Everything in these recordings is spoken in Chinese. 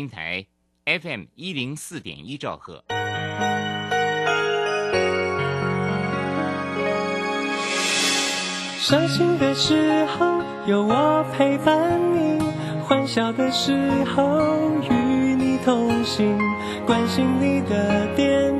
平台 FM 一零四点一兆赫。伤心的时候有我陪伴你，欢笑的时候与你同行，关心你的点点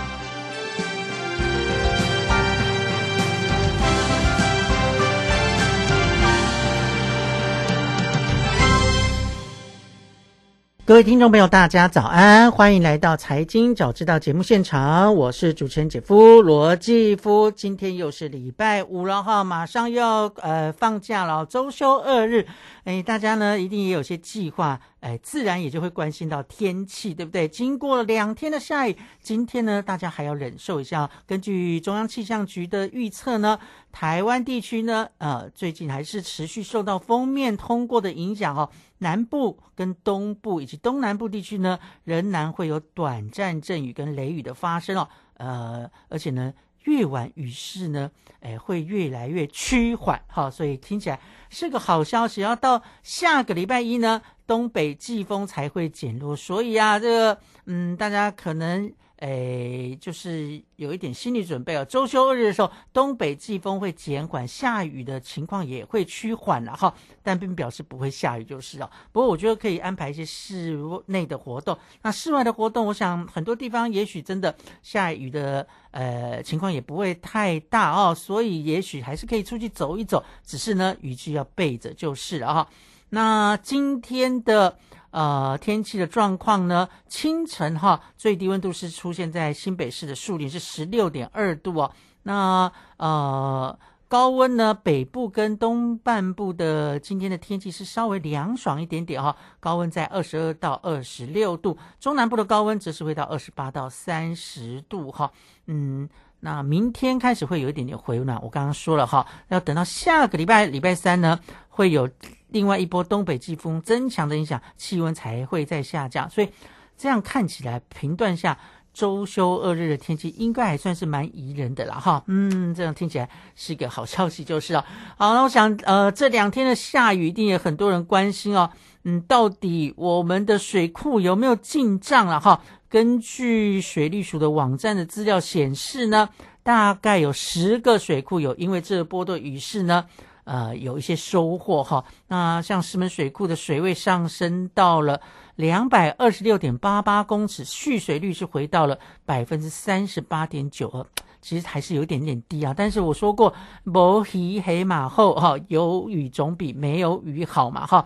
各位听众朋友，大家早安，欢迎来到《财经早知道》节目现场，我是主持人姐夫罗继夫。今天又是礼拜五了哈，马上又要呃放假了，周休二日。哎，大家呢一定也有些计划，哎，自然也就会关心到天气，对不对？经过了两天的下雨，今天呢，大家还要忍受一下。根据中央气象局的预测呢，台湾地区呢，呃，最近还是持续受到封面通过的影响哦。南部跟东部以及东南部地区呢，仍然会有短暂阵雨跟雷雨的发生哦。呃，而且呢。越晚雨势呢，哎，会越来越趋缓，哈，所以听起来是个好消息。要到下个礼拜一呢，东北季风才会减弱，所以啊，这个，嗯，大家可能。诶，就是有一点心理准备哦。周休日的时候，东北季风会减缓，下雨的情况也会趋缓了哈。但并表示不会下雨就是哦。不过我觉得可以安排一些室内的活动。那室外的活动，我想很多地方也许真的下雨的呃情况也不会太大哦。所以也许还是可以出去走一走，只是呢雨具要备着就是了哈。那今天的。呃，天气的状况呢？清晨哈，最低温度是出现在新北市的树林，是十六点二度哦。那呃，高温呢？北部跟东半部的今天的天气是稍微凉爽一点点哈，高温在二十二到二十六度。中南部的高温则是会到二十八到三十度哈。嗯，那明天开始会有一点点回暖。我刚刚说了哈，要等到下个礼拜礼拜三呢，会有。另外一波东北季风增强的影响，气温才会再下降，所以这样看起来评断下周休二日的天气应该还算是蛮宜人的啦，哈，嗯，这样听起来是一个好消息就是了。好，那我想呃这两天的下雨一定也很多人关心哦，嗯，到底我们的水库有没有进账了哈？根据水利署的网站的资料显示呢，大概有十个水库有因为这波的雨势呢。呃，有一些收获哈。那像石门水库的水位上升到了两百二十六点八八公尺，蓄水率是回到了百分之三十八点九二，其实还是有一点点低啊。但是我说过，无鱼黑马后哈，有雨总比没有雨好嘛哈。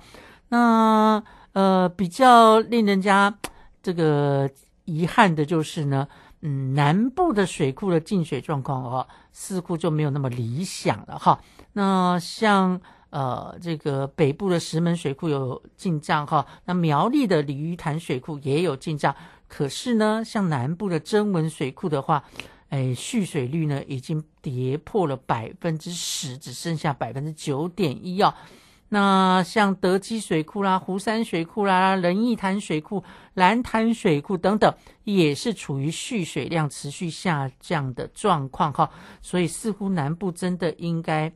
那呃，比较令人家这个遗憾的就是呢。嗯，南部的水库的进水状况哦，似乎就没有那么理想了哈。那像呃这个北部的石门水库有进账哈，那苗栗的鲤鱼潭水库也有进账。可是呢，像南部的增文水库的话，哎，蓄水率呢已经跌破了百分之十，只剩下百分之九点一啊。那像德基水库啦、湖山水库啦、仁义潭水库、蓝潭水库等等，也是处于蓄水量持续下降的状况哈，所以似乎南部真的应该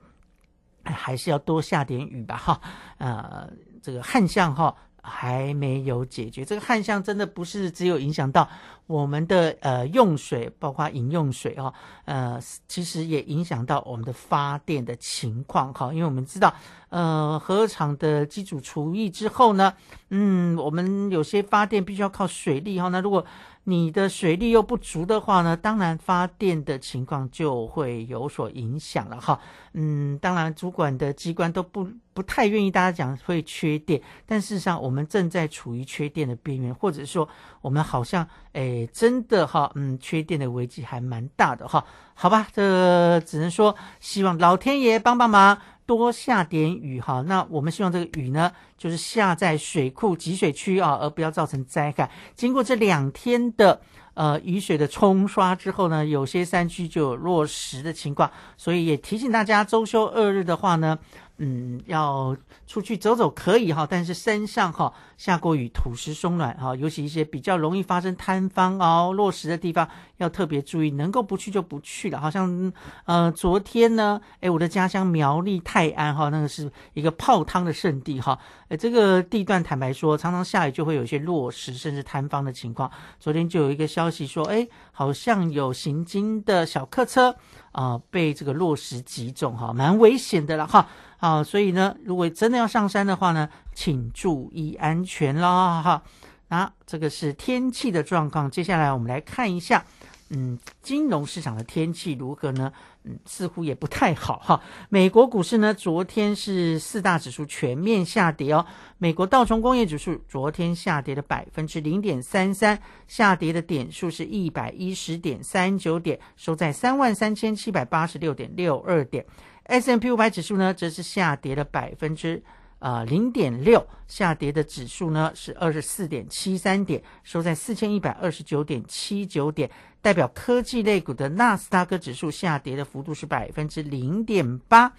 还是要多下点雨吧哈，呃，这个旱象哈。还没有解决，这个旱象真的不是只有影响到我们的呃用水，包括饮用水哈，呃，其实也影响到我们的发电的情况哈。因为我们知道，呃，核厂的机组除役之后呢，嗯，我们有些发电必须要靠水力哈。那如果你的水力又不足的话呢，当然发电的情况就会有所影响了哈。嗯，当然主管的机关都不不太愿意大家讲会缺电，但事实上我们正在处于缺电的边缘，或者说我们好像诶真的哈，嗯，缺电的危机还蛮大的哈。好吧，这只能说希望老天爷帮帮忙。多下点雨哈，那我们希望这个雨呢，就是下在水库集水区啊，而不要造成灾害。经过这两天的呃雨水的冲刷之后呢，有些山区就有落石的情况，所以也提醒大家，周休二日的话呢。嗯，要出去走走可以哈，但是山上哈下过雨，土石松软哈，尤其一些比较容易发生坍方哦落石的地方，要特别注意，能够不去就不去了。好像呃昨天呢，哎，我的家乡苗栗泰安哈，那个是一个泡汤的圣地哈，哎，这个地段坦白说，常常下雨就会有一些落石甚至坍方的情况。昨天就有一个消息说，哎，好像有行经的小客车啊被这个落石击中哈，蛮危险的了哈。啊，所以呢，如果真的要上山的话呢，请注意安全啦，哈。那这个是天气的状况，接下来我们来看一下，嗯，金融市场的天气如何呢？嗯，似乎也不太好哈。美国股市呢，昨天是四大指数全面下跌哦。美国道琼工业指数昨天下跌了百分之零点三三，下跌的点数是一百一十点三九点，收在三万三千七百八十六点六二点。S M P 五百指数呢，则是下跌了百分之呃零点六，下跌的指数呢是二十四点七三点，收在四千一百二十九点七九点。代表科技类股的纳斯达克指数下跌的幅度是百分之零点八，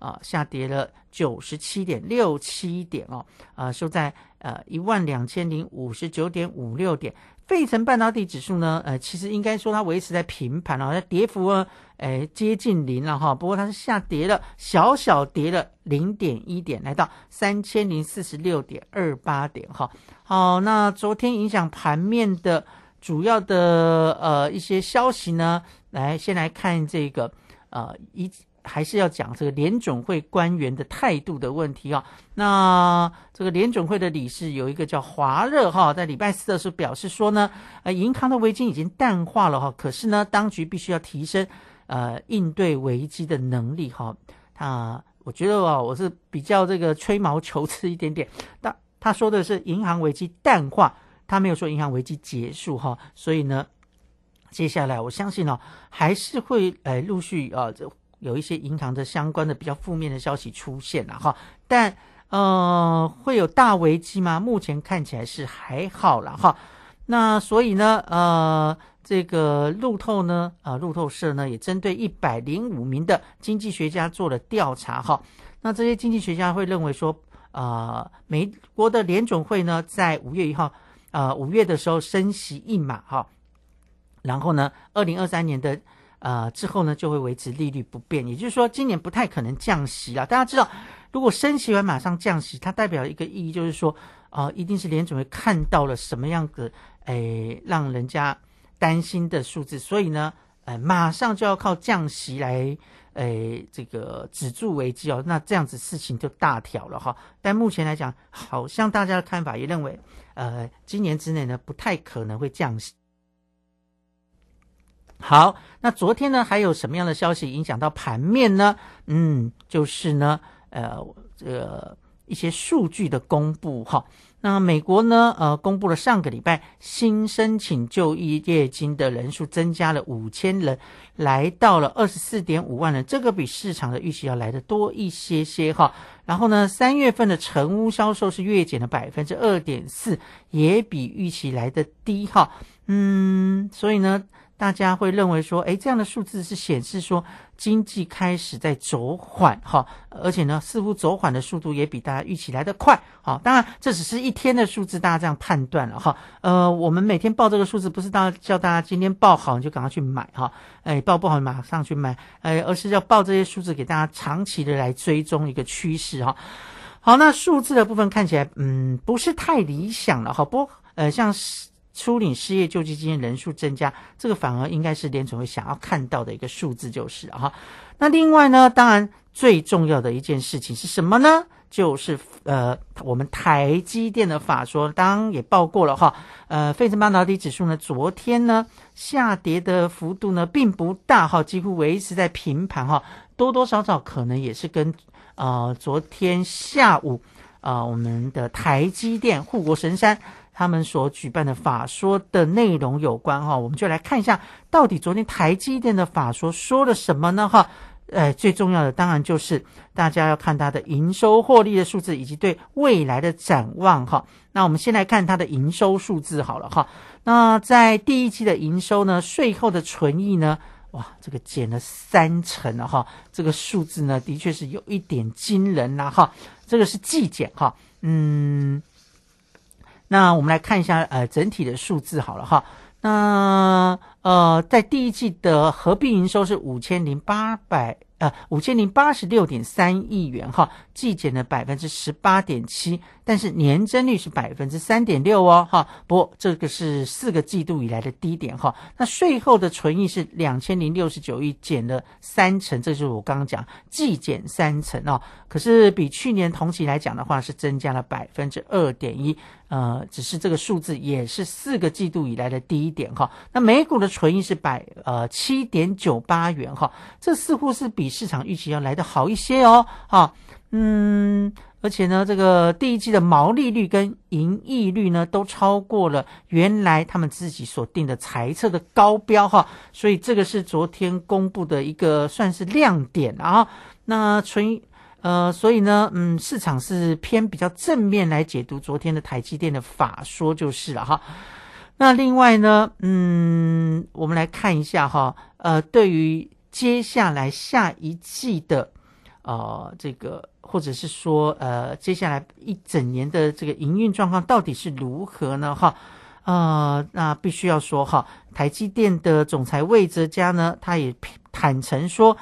啊，下跌了九十七点六七点哦，啊，收在呃一万两千零五十九点五六点。费城半导体指数呢，呃，其实应该说它维持在平盘了，它跌幅呢，哎，接近零了哈。不过它是下跌了，小小跌了零点一点，来到三千零四十六点二八点哈。好，那昨天影响盘面的主要的呃一些消息呢，来先来看这个呃一。还是要讲这个联总会官员的态度的问题啊。那这个联总会的理事有一个叫华热哈，在礼拜四的时候表示说呢，呃，银行的危机已经淡化了哈，可是呢，当局必须要提升呃应对危机的能力哈。他我觉得啊，我是比较这个吹毛求疵一点点。但他说的是银行危机淡化，他没有说银行危机结束哈。所以呢，接下来我相信呢，还是会呃陆续啊这。有一些银行的相关的比较负面的消息出现了哈，但呃会有大危机吗？目前看起来是还好了哈。那所以呢，呃，这个路透呢，啊，路透社呢也针对一百零五名的经济学家做了调查哈。那这些经济学家会认为说，啊，美国的联总会呢在五月一号，呃，五月的时候升息一码哈，然后呢，二零二三年的。呃，之后呢就会维持利率不变，也就是说今年不太可能降息了。大家知道，如果升息完马上降息，它代表一个意义，就是说，啊，一定是联准会看到了什么样的，诶，让人家担心的数字，所以呢，呃，马上就要靠降息来，诶，这个止住危机哦。那这样子事情就大条了哈。但目前来讲，好像大家的看法也认为，呃，今年之内呢不太可能会降息。好，那昨天呢，还有什么样的消息影响到盘面呢？嗯，就是呢，呃，这个一些数据的公布哈。那美国呢，呃，公布了上个礼拜新申请就业金的人数增加了五千人，来到了二十四点五万人，这个比市场的预期要来的多一些些哈。然后呢，三月份的成屋销售是月减了百分之二点四，也比预期来的低哈。嗯，所以呢。大家会认为说，哎，这样的数字是显示说经济开始在走缓，哈，而且呢，似乎走缓的速度也比大家预期来的快，好，当然这只是一天的数字，大家这样判断了，哈，呃，我们每天报这个数字，不是大叫大家今天报好你就赶快去买，哈，哎，报不好马上去买，哎，而是要报这些数字给大家长期的来追踪一个趋势，哈，好，那数字的部分看起来，嗯，不是太理想了，哈，不，呃，像是。初领失业救济金人数增加，这个反而应该是联总会想要看到的一个数字，就是哈。那另外呢，当然最重要的一件事情是什么呢？就是呃我们台积电的法说，当也报过了哈。呃，费城半导体指数呢，昨天呢下跌的幅度呢并不大哈，几乎维持在平盘哈，多多少少可能也是跟呃昨天下午啊我们的台积电护国神山。他们所举办的法说的内容有关哈，我们就来看一下，到底昨天台积电的法说说了什么呢？哈，呃，最重要的当然就是大家要看它的营收获利的数字，以及对未来的展望哈。那我们先来看它的营收数字好了哈。那在第一季的营收呢，税后的纯益呢，哇，这个减了三成了哈，这个数字呢，的确是有一点惊人啦哈。这个是季减哈，嗯。那我们来看一下，呃，整体的数字好了哈。那呃，在第一季的合并营收是五千零八百。呃，五千零八十六点三亿元哈，季减了百分之十八点七，但是年增率是百分之三点六哦哈。不过这个是四个季度以来的低点哈。那税后的纯益是两千零六十九亿，减了三成，这就是我刚刚讲季减三成哦。可是比去年同期来讲的话，是增加了百分之二点一。呃，只是这个数字也是四个季度以来的低点哈。那美股的纯益是百呃七点九八元哈，这似乎是比市场预期要来的好一些哦。哈，嗯，而且呢，这个第一季的毛利率跟盈利率呢都超过了原来他们自己所定的财测的高标哈，所以这个是昨天公布的一个算是亮点啊。那纯。呃，所以呢，嗯，市场是偏比较正面来解读昨天的台积电的法说就是了哈。那另外呢，嗯，我们来看一下哈，呃，对于接下来下一季的呃这个，或者是说呃接下来一整年的这个营运状况到底是如何呢？哈，呃，那必须要说哈，台积电的总裁魏哲嘉呢，他也坦诚说。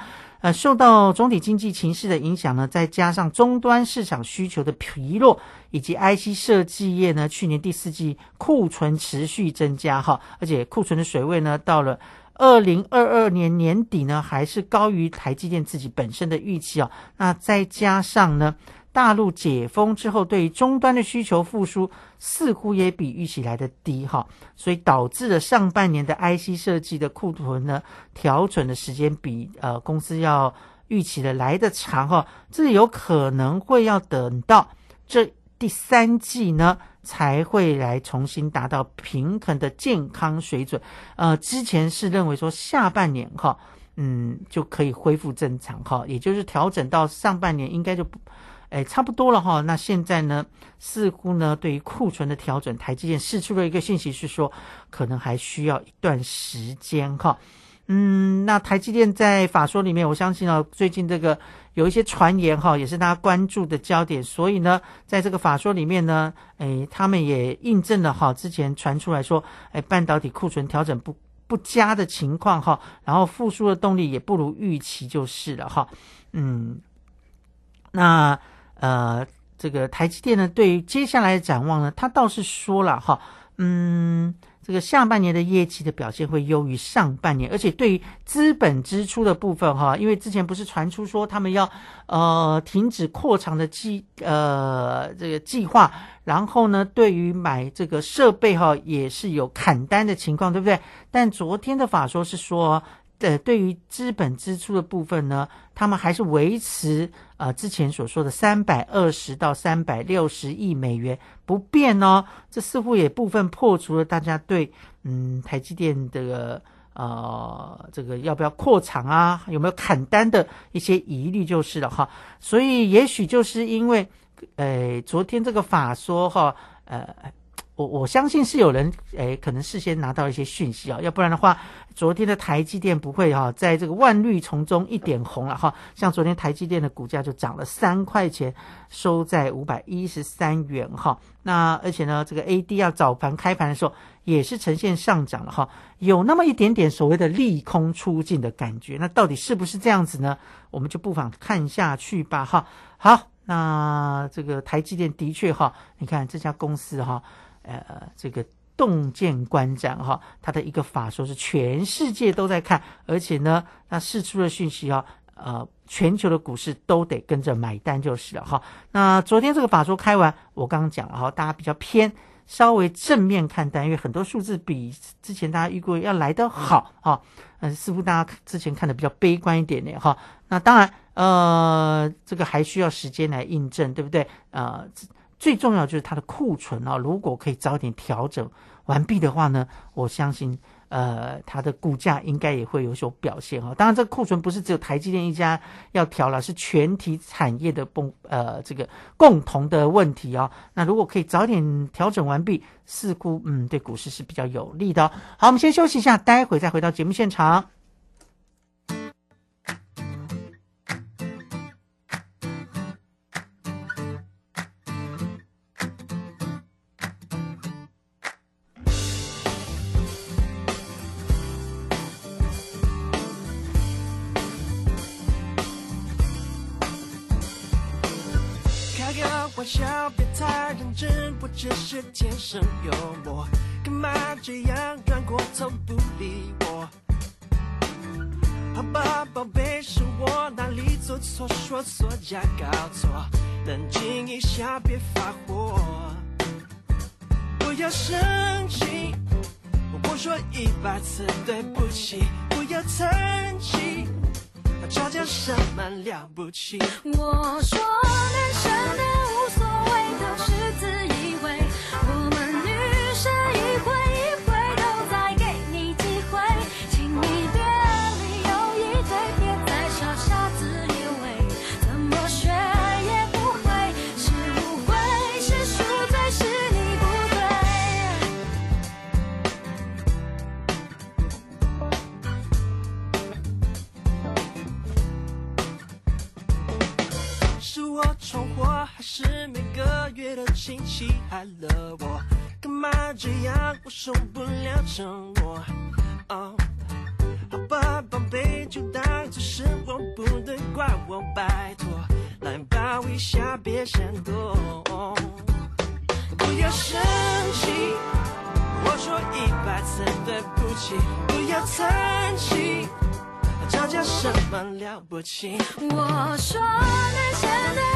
呃，受到总体经济情势的影响呢，再加上终端市场需求的疲弱，以及 IC 设计业呢，去年第四季库存持续增加哈，而且库存的水位呢，到了二零二二年年底呢，还是高于台积电自己本身的预期哦。那再加上呢？大陆解封之后，对于终端的需求复苏似乎也比预期来的低哈，所以导致了上半年的 IC 设计的库存呢调整的时间比呃公司要预期的来的长哈，这有可能会要等到这第三季呢才会来重新达到平衡的健康水准，呃，之前是认为说下半年哈，嗯就可以恢复正常哈，也就是调整到上半年应该就不。哎，差不多了哈。那现在呢，似乎呢，对于库存的调整，台积电释出了一个信息，是说可能还需要一段时间哈。嗯，那台积电在法说里面，我相信哦，最近这个有一些传言哈，也是大家关注的焦点。所以呢，在这个法说里面呢，哎，他们也印证了哈，之前传出来说，哎，半导体库存调整不不佳的情况哈，然后复苏的动力也不如预期就是了哈。嗯，那。呃，这个台积电呢，对于接下来的展望呢，他倒是说了哈，嗯，这个下半年的业绩的表现会优于上半年，而且对于资本支出的部分哈，因为之前不是传出说他们要呃停止扩厂的计呃这个计划，然后呢，对于买这个设备哈也是有砍单的情况，对不对？但昨天的法说是说。呃，对于资本支出的部分呢，他们还是维持呃之前所说的三百二十到三百六十亿美元不变哦。这似乎也部分破除了大家对嗯台积电的呃这个要不要扩厂啊，有没有砍单的一些疑虑就是了哈。所以也许就是因为呃昨天这个法说哈呃。我我相信是有人诶，可能事先拿到一些讯息啊，要不然的话，昨天的台积电不会哈，在这个万绿丛中一点红了哈。像昨天台积电的股价就涨了三块钱，收在五百一十三元哈。那而且呢，这个 A D 要早盘开盘的时候也是呈现上涨了哈，有那么一点点所谓的利空出尽的感觉。那到底是不是这样子呢？我们就不妨看下去吧哈。好，那这个台积电的确哈，你看这家公司哈。呃，这个洞见观展哈，它的一个法说是全世界都在看，而且呢，它释出的讯息哈，呃全球的股市都得跟着买单就是了哈。那昨天这个法说开完，我刚刚讲了哈，大家比较偏稍微正面看待，因为很多数字比之前大家预估要来得好哈。嗯，似乎大家之前看的比较悲观一点点哈。那当然，呃，这个还需要时间来印证，对不对？呃，最重要就是它的库存啊，如果可以早点调整完毕的话呢，我相信。呃，它的股价应该也会有所表现哈。当然，这个库存不是只有台积电一家要调了，是全体产业的共呃这个共同的问题哦。那如果可以早点调整完毕，似乎嗯对股市是比较有利的。好，我们先休息一下，待会再回到节目现场。是天生幽默，干嘛这样转过头不理我？好吧，宝贝，是我哪里做错，说错加搞错，冷静一下，别发火。不要生气，我说一百次对不起，不要叹气，吵架什么了不起？我说男生的无所谓都是自以为。是一回一回都在给你机会，请你别理由一推，别再傻傻自以为，怎么学也不会，是误会，是赎罪，是你不对。是我闯祸，还是每个月的亲戚害了我？干嘛这样？我受不了沉默。好吧，宝贝，就当做是我不对，怪我，拜托，来抱一下，别闪躲。不要生气，我说一百次对不起，不要叹气，吵架什么了不起？我说的现在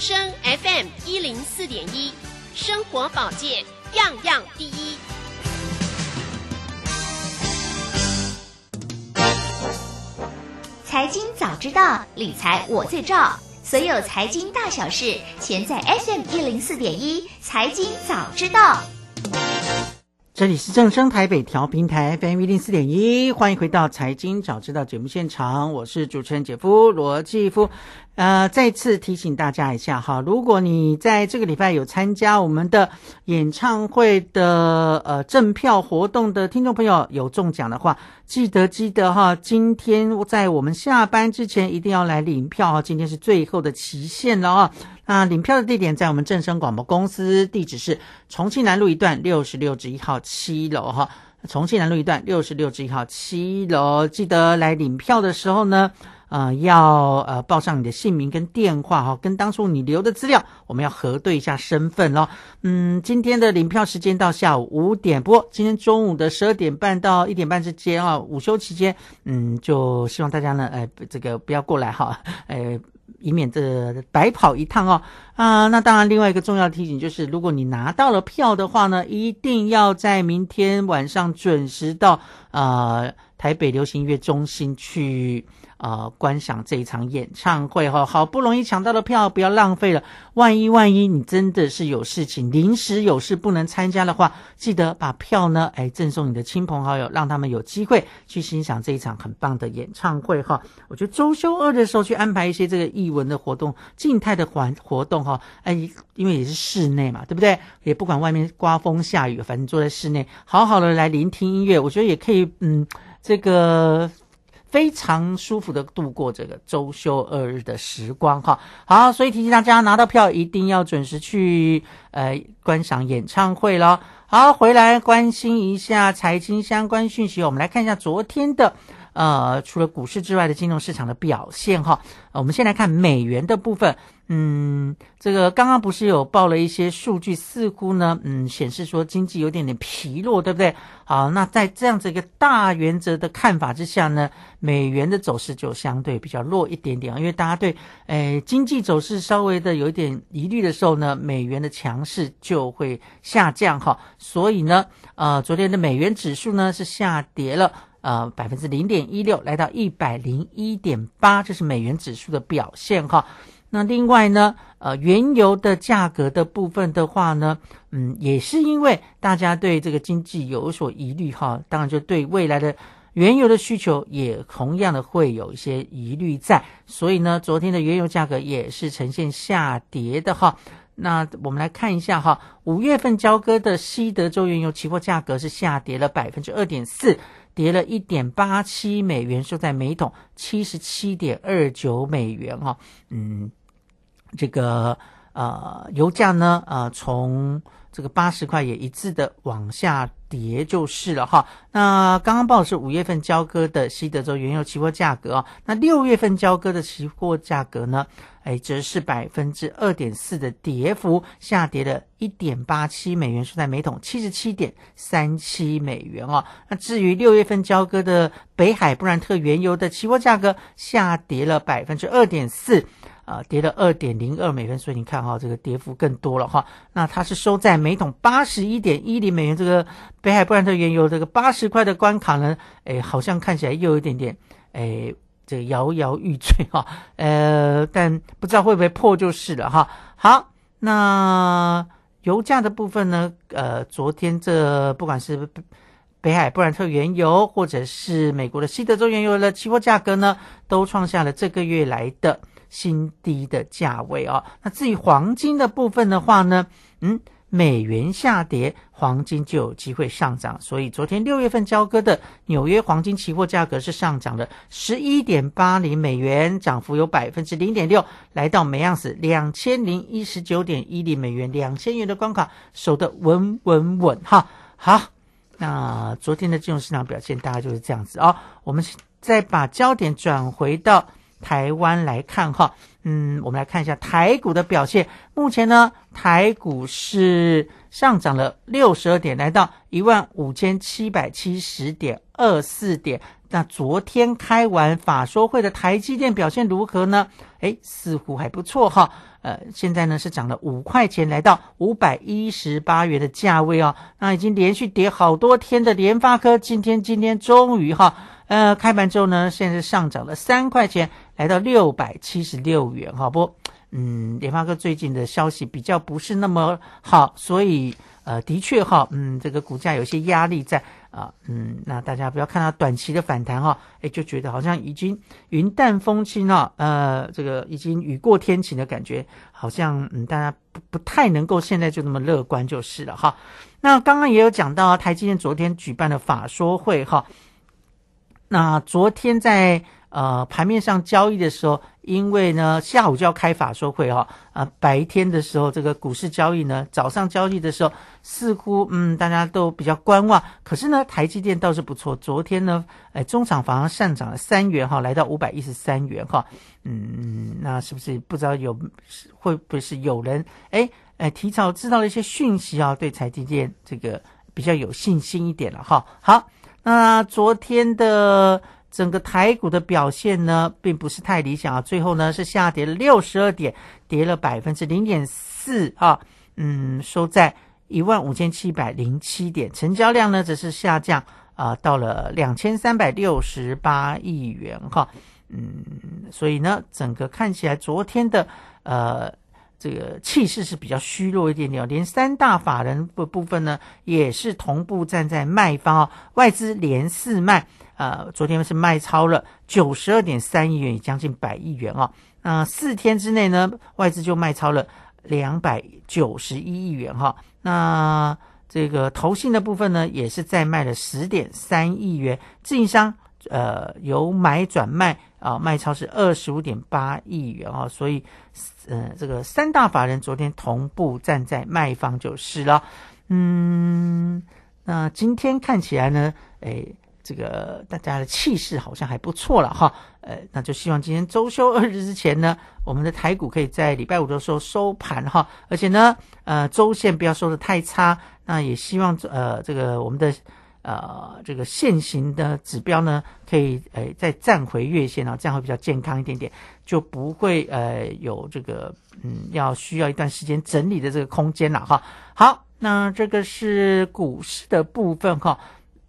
生 FM 一零四点一，生活保健样样第一。财经早知道，理财我最照。所有财经大小事，全在 FM 一零四点一。财经早知道。这里是正声台北调频台 FM 一零四点一，欢迎回到财经早知道节目现场，我是主持人姐夫罗继夫。呃，再次提醒大家一下哈，如果你在这个礼拜有参加我们的演唱会的呃赠票活动的听众朋友，有中奖的话，记得记得哈，今天在我们下班之前一定要来领票哈，今天是最后的期限了啊。那领票的地点在我们正声广播公司，地址是重庆南路一段六十六至一号七楼哈。重庆南路一段六十六至一号七楼，记得来领票的时候呢，呃，要呃报上你的姓名跟电话哈，跟当初你留的资料，我们要核对一下身份咯。嗯，今天的领票时间到下午五点，不过今天中午的十二点半到一点半之间啊，午休期间，嗯，就希望大家呢，呃，这个不要过来哈，呃。以免这白跑一趟哦啊！那当然，另外一个重要提醒就是，如果你拿到了票的话呢，一定要在明天晚上准时到啊台北流行音乐中心去呃观赏这一场演唱会哈。好不容易抢到的票，不要浪费了。万一万一你真的是有事情，临时有事不能参加的话，记得把票呢，哎，赠送你的亲朋好友，让他们有机会去欣赏这一场很棒的演唱会哈。我觉得周休二的时候去安排一些这个艺文的活动，静态的环活动哈，哎，因为也是室内嘛，对不对？也不管外面刮风下雨，反正坐在室内，好好的来聆听音乐，我觉得也可以，嗯，这个。非常舒服的度过这个周休二日的时光哈，好，所以提醒大家拿到票一定要准时去呃观赏演唱会咯。好，回来关心一下财经相关讯息，我们来看一下昨天的呃除了股市之外的金融市场的表现哈。我们先来看美元的部分，嗯，这个刚刚不是有报了一些数据，似乎呢，嗯，显示说经济有点点疲弱，对不对？好，那在这样子一个大原则的看法之下呢，美元的走势就相对比较弱一点点，因为大家对诶经济走势稍微的有一点疑虑的时候呢，美元的强势就会下降哈。所以呢，呃，昨天的美元指数呢是下跌了。呃，百分之零点一六，来到一百零一点八，这是美元指数的表现哈。那另外呢，呃，原油的价格的部分的话呢，嗯，也是因为大家对这个经济有所疑虑哈，当然就对未来的原油的需求也同样的会有一些疑虑在，所以呢，昨天的原油价格也是呈现下跌的哈。那我们来看一下哈，五月份交割的西德州原油期货价格是下跌了百分之二点四。跌了一点八七美元，收在每桶七十七点二九美元哈。嗯，这个呃油价呢，呃从这个八十块也一致的往下跌就是了哈。那刚刚报的是五月份交割的西德州原油期货价格啊，那六月份交割的期货价格呢？哎，则是百分之二点四的跌幅，下跌了一点八七美元，收在每桶七十七点三七美元哦。那至于六月份交割的北海布兰特原油的期货价格，下跌了百分之二点四，啊，跌了二点零二美元。所以你看哈，这个跌幅更多了哈。那它是收在每桶八十一点一零美元，这个北海布兰特原油这个八十块的关卡呢，哎，好像看起来又有一点点，哎。这摇摇欲坠哈，呃，但不知道会不会破就是了哈。好，那油价的部分呢？呃，昨天这不管是北海布兰特原油，或者是美国的西德州原油的期货价格呢，都创下了这个月来的新低的价位哦。那至于黄金的部分的话呢，嗯。美元下跌，黄金就有机会上涨。所以昨天六月份交割的纽约黄金期货价格是上涨了十一点八零美元，涨幅有百分之零点六，来到每盎司两千零一十九点一零美元，两千元的关卡守得稳稳稳哈。好，那昨天的金融市场表现大概就是这样子哦。我们再把焦点转回到台湾来看哈，嗯，我们来看一下台股的表现。目前呢，台股是上涨了六十二点，来到一万五千七百七十点二四点。那昨天开完法说会的台积电表现如何呢？诶，似乎还不错哈。呃，现在呢是涨了五块钱，来到五百一十八元的价位哦。那已经连续跌好多天的联发科，今天今天终于哈，呃，开盘之后呢，现在上涨了三块钱，来到六百七十六元哈。不，嗯，联发科最近的消息比较不是那么好，所以呃，的确哈，嗯，这个股价有些压力在。啊，嗯，那大家不要看到短期的反弹哈，哎，就觉得好像已经云淡风轻了，呃，这个已经雨过天晴的感觉，好像嗯，大家不不太能够现在就那么乐观就是了哈。那刚刚也有讲到台积电昨天举办的法说会哈，那昨天在。呃，盘面上交易的时候，因为呢下午就要开法说会哈，啊，白天的时候这个股市交易呢，早上交易的时候似乎嗯大家都比较观望，可是呢台积电倒是不错，昨天呢，哎中场反而上涨了三元哈，来到五百一十三元哈，嗯，那是不是不知道有会不会是有人哎哎提早知道了一些讯息啊，对台积电这个比较有信心一点了哈。好，那昨天的。整个台股的表现呢，并不是太理想啊，最后呢是下跌了六十二点，跌了百分之零点四啊，嗯，收在一万五千七百零七点，成交量呢则是下降啊，到了两千三百六十八亿元哈，嗯，所以呢，整个看起来昨天的呃这个气势是比较虚弱一点点，连三大法人的部分呢也是同步站在卖方啊，外资连四卖。呃，昨天是卖超了九十二点三亿元，将近百亿元哦。那四天之内呢，外资就卖超了两百九十一亿元哈。那这个投信的部分呢，也是在卖了十点三亿元。自营商呃由买转卖啊，卖超是二十五点八亿元哦。所以，呃，这个三大法人昨天同步站在卖方就是了。嗯，那今天看起来呢，诶。这个大家的气势好像还不错了哈，呃，那就希望今天周休二日之前呢，我们的台股可以在礼拜五的时候收盘哈，而且呢，呃，周线不要收的太差，那也希望呃，这个我们的呃这个现行的指标呢，可以呃再站回月线啊，这样会比较健康一点点，就不会呃有这个嗯要需要一段时间整理的这个空间了哈。好，那这个是股市的部分哈。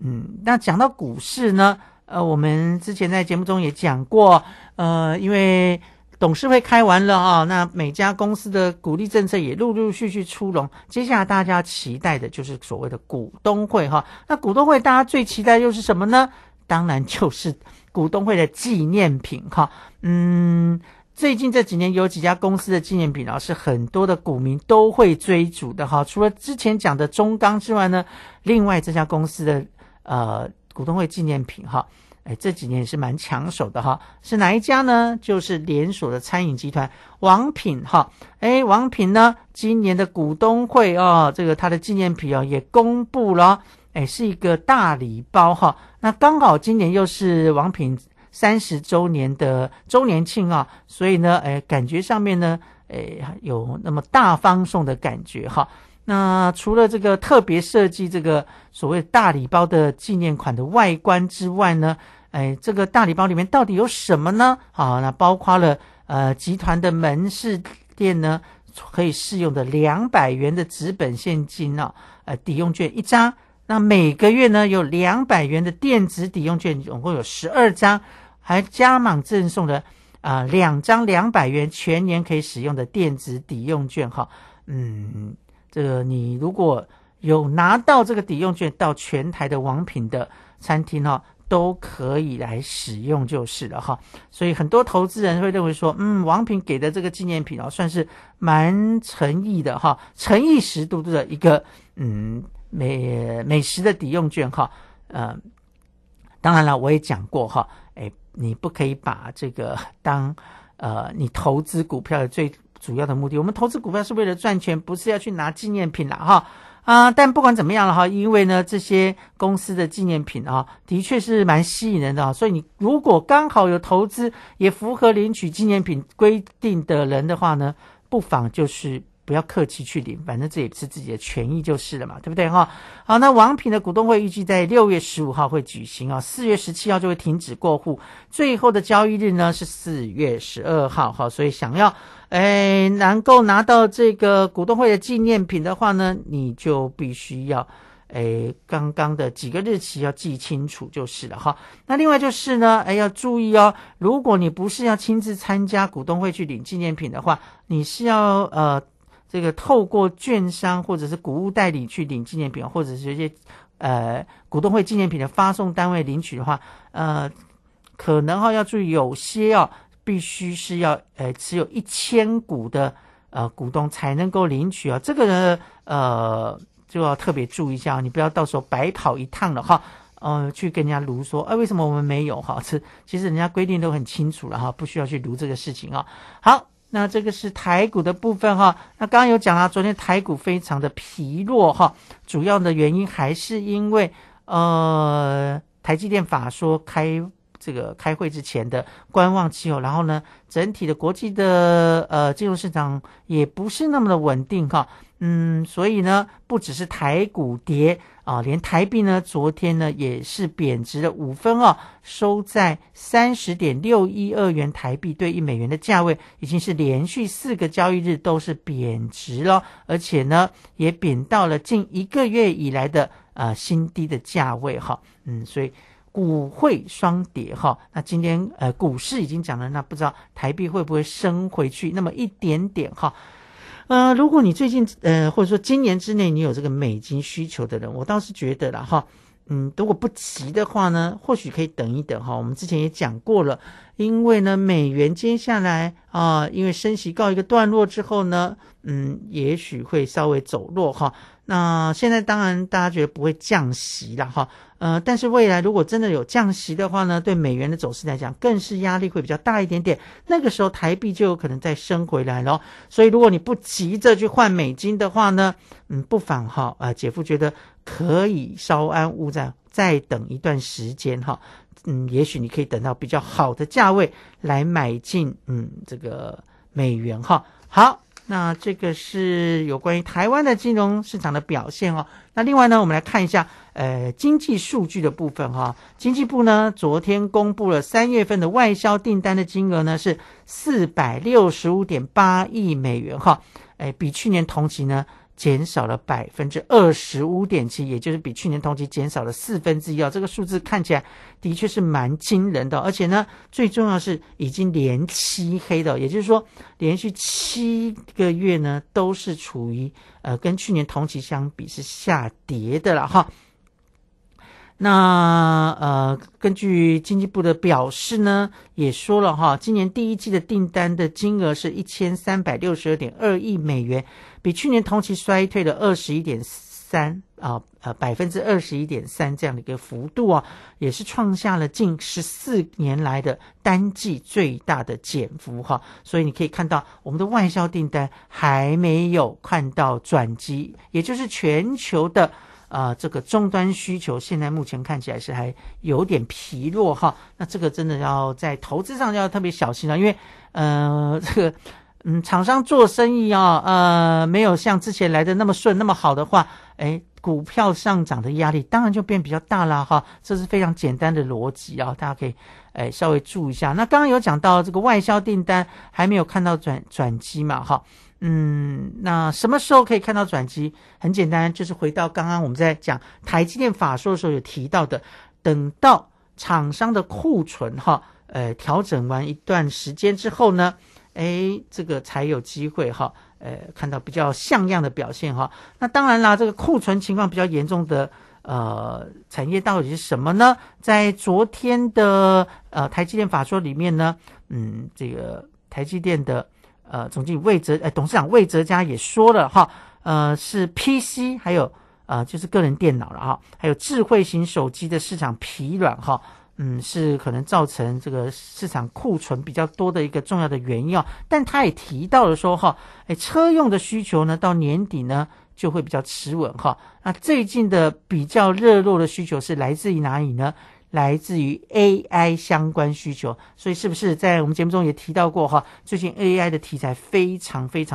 嗯，那讲到股市呢，呃，我们之前在节目中也讲过，呃，因为董事会开完了啊，那每家公司的鼓励政策也陆陆续续出笼，接下来大家期待的就是所谓的股东会哈。那股东会大家最期待又是什么呢？当然就是股东会的纪念品哈。嗯，最近这几年有几家公司的纪念品啊，是很多的股民都会追逐的哈。除了之前讲的中钢之外呢，另外这家公司的。呃，股东会纪念品哈，哎，这几年也是蛮抢手的哈。是哪一家呢？就是连锁的餐饮集团王品哈。哎，王品呢，今年的股东会哦，这个它的纪念品哦也公布了，哎，是一个大礼包哈。那刚好今年又是王品三十周年的周年庆啊，所以呢，哎，感觉上面呢，哎，有那么大方送的感觉哈。那除了这个特别设计这个所谓大礼包的纪念款的外观之外呢，哎，这个大礼包里面到底有什么呢？好，那包括了呃集团的门市店呢可以适用的两百元的纸本现金哦，呃抵用券一张。那每个月呢有两百元的电子抵用券，总共有十二张，还加码赠送了啊两张两百元全年可以使用的电子抵用券哈，嗯。这个你如果有拿到这个抵用券，到全台的王品的餐厅哦，都可以来使用就是了哈。所以很多投资人会认为说，嗯，王品给的这个纪念品哦，算是蛮诚意的哈，诚意十足的一个嗯美美食的抵用券哈。呃，当然了，我也讲过哈，哎，你不可以把这个当呃你投资股票的最。主要的目的，我们投资股票是为了赚钱，不是要去拿纪念品了哈。啊，但不管怎么样了哈，因为呢，这些公司的纪念品啊，的确是蛮吸引人的啊，所以你如果刚好有投资，也符合领取纪念品规定的人的话呢，不妨就是不要客气去领，反正这也是自己的权益就是了嘛，对不对哈？好，那王品的股东会预计在六月十五号会举行啊，四月十七号就会停止过户，最后的交易日呢是四月十二号哈，所以想要。哎，能够拿到这个股东会的纪念品的话呢，你就必须要，哎，刚刚的几个日期要记清楚就是了哈。那另外就是呢，哎，要注意哦，如果你不是要亲自参加股东会去领纪念品的话，你是要呃，这个透过券商或者是股务代理去领纪念品，或者是一些呃股东会纪念品的发送单位领取的话，呃，可能哈要注意有些哦。必须是要呃持有一千股的呃股东才能够领取啊，这个呢呃就要特别注意一下，你不要到时候白跑一趟了哈，呃去跟人家卢说，哎为什么我们没有哈？是其实人家规定都很清楚了哈，不需要去卢这个事情啊。好，那这个是台股的部分哈，那刚刚有讲了，昨天台股非常的疲弱哈，主要的原因还是因为呃台积电法说开。这个开会之前的观望期哦，然后呢，整体的国际的呃金融市场也不是那么的稳定哈，嗯，所以呢，不只是台股跌啊，连台币呢，昨天呢也是贬值了五分哦，收在三十点六一二元台币兑一美元的价位，已经是连续四个交易日都是贬值了，而且呢，也贬到了近一个月以来的呃新低的价位哈，嗯，所以。股汇双跌哈，那今天呃股市已经讲了，那不知道台币会不会升回去那么一点点哈？呃，如果你最近呃或者说今年之内你有这个美金需求的人，我倒是觉得了哈，嗯，如果不急的话呢，或许可以等一等哈。我们之前也讲过了，因为呢美元接下来啊，因为升息告一个段落之后呢，嗯，也许会稍微走弱哈。那现在当然大家觉得不会降息了哈。呃，但是未来如果真的有降息的话呢，对美元的走势来讲，更是压力会比较大一点点。那个时候台币就有可能再升回来了。所以如果你不急着去换美金的话呢，嗯，不妨哈啊，姐夫觉得可以稍安勿躁，再等一段时间哈。嗯，也许你可以等到比较好的价位来买进嗯这个美元哈。好。那这个是有关于台湾的金融市场的表现哦。那另外呢，我们来看一下呃经济数据的部分哈。经济部呢昨天公布了三月份的外销订单的金额呢是四百六十五点八亿美元哈，哎比去年同期呢。减少了百分之二十五点七，也就是比去年同期减少了四分之一啊！这个数字看起来的确是蛮惊人的，而且呢，最重要是已经连七黑的，也就是说连续七个月呢都是处于呃跟去年同期相比是下跌的了哈。那呃，根据经济部的表示呢，也说了哈，今年第一季的订单的金额是一千三百六十二点二亿美元。比去年同期衰退了二十一点三啊，呃，百分之二十一点三这样的一个幅度啊，也是创下了近十四年来的单季最大的减幅哈。所以你可以看到，我们的外销订单还没有看到转机，也就是全球的啊这个终端需求现在目前看起来是还有点疲弱哈。那这个真的要在投资上要特别小心了，因为呃这个。嗯，厂商做生意啊，呃，没有像之前来的那么顺、那么好的话，哎，股票上涨的压力当然就变比较大了哈。这是非常简单的逻辑啊，大家可以哎稍微注意一下。那刚刚有讲到这个外销订单还没有看到转转机嘛，哈，嗯，那什么时候可以看到转机？很简单，就是回到刚刚我们在讲台积电法说的时候有提到的，等到厂商的库存哈，呃，调整完一段时间之后呢。哎，这个才有机会哈，呃，看到比较像样的表现哈。那当然啦，这个库存情况比较严重的呃产业到底是什么呢？在昨天的呃台积电法说里面呢，嗯，这个台积电的呃总经理魏哲，哎，董事长魏哲嘉也说了哈，呃，是 PC 还有呃就是个人电脑了哈，还有智慧型手机的市场疲软哈。嗯，是可能造成这个市场库存比较多的一个重要的原因啊。但他也提到了说哈，哎，车用的需求呢，到年底呢就会比较持稳哈。那最近的比较热络的需求是来自于哪里呢？来自于 AI 相关需求，所以是不是在我们节目中也提到过哈？最近 AI 的题材非常非常。